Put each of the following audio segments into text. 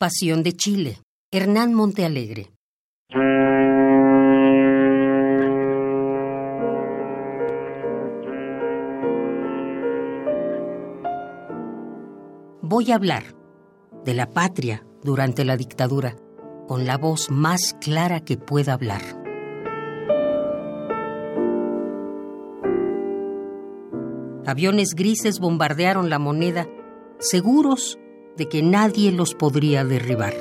Pasión de Chile. Hernán Montealegre. Voy a hablar de la patria durante la dictadura con la voz más clara que pueda hablar. Aviones grises bombardearon la moneda, seguros de que nadie los podría derribar.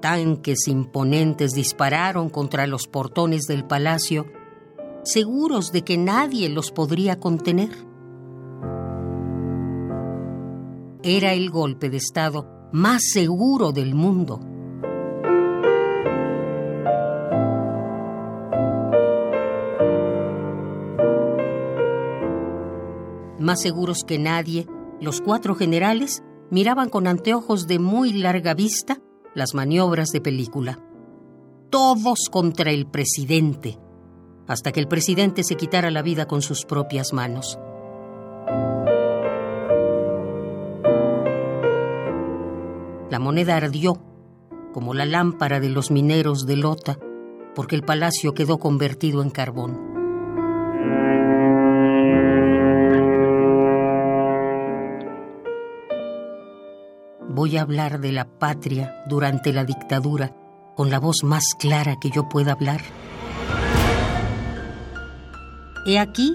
Tanques imponentes dispararon contra los portones del palacio, seguros de que nadie los podría contener. Era el golpe de Estado más seguro del mundo. Más seguros que nadie, los cuatro generales miraban con anteojos de muy larga vista las maniobras de película. Todos contra el presidente, hasta que el presidente se quitara la vida con sus propias manos. La moneda ardió, como la lámpara de los mineros de Lota, porque el palacio quedó convertido en carbón. Voy a hablar de la patria durante la dictadura con la voz más clara que yo pueda hablar. He aquí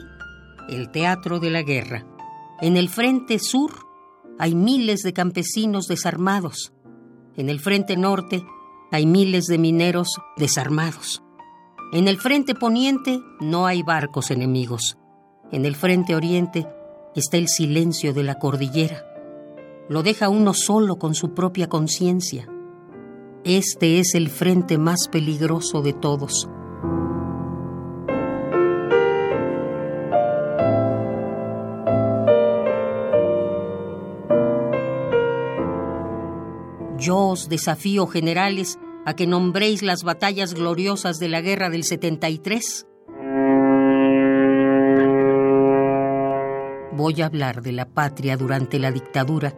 el teatro de la guerra. En el frente sur hay miles de campesinos desarmados. En el frente norte hay miles de mineros desarmados. En el frente poniente no hay barcos enemigos. En el frente oriente está el silencio de la cordillera lo deja uno solo con su propia conciencia. Este es el frente más peligroso de todos. Yo os desafío, generales, a que nombréis las batallas gloriosas de la guerra del 73. Voy a hablar de la patria durante la dictadura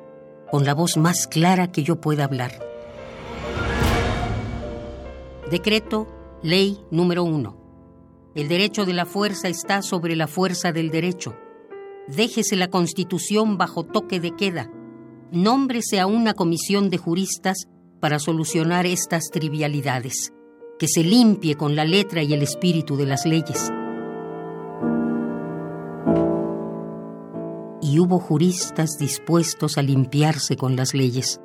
con la voz más clara que yo pueda hablar. Decreto, ley número uno. El derecho de la fuerza está sobre la fuerza del derecho. Déjese la Constitución bajo toque de queda. Nómbrese a una comisión de juristas para solucionar estas trivialidades. Que se limpie con la letra y el espíritu de las leyes. Hubo juristas dispuestos a limpiarse con las leyes.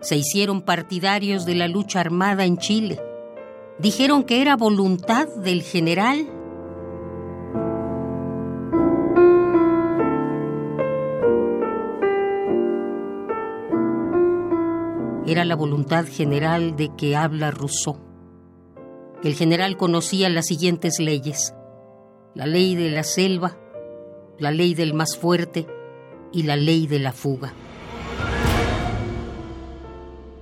Se hicieron partidarios de la lucha armada en Chile. Dijeron que era voluntad del general. Era la voluntad general de que habla Rousseau. El general conocía las siguientes leyes. La ley de la selva, la ley del más fuerte y la ley de la fuga.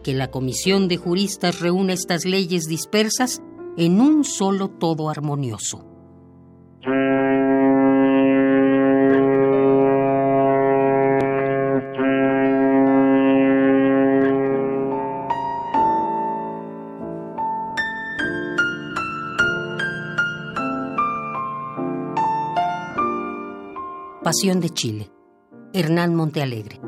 Que la comisión de juristas reúna estas leyes dispersas en un solo todo armonioso. Pasión de Chile. Hernán Montealegre.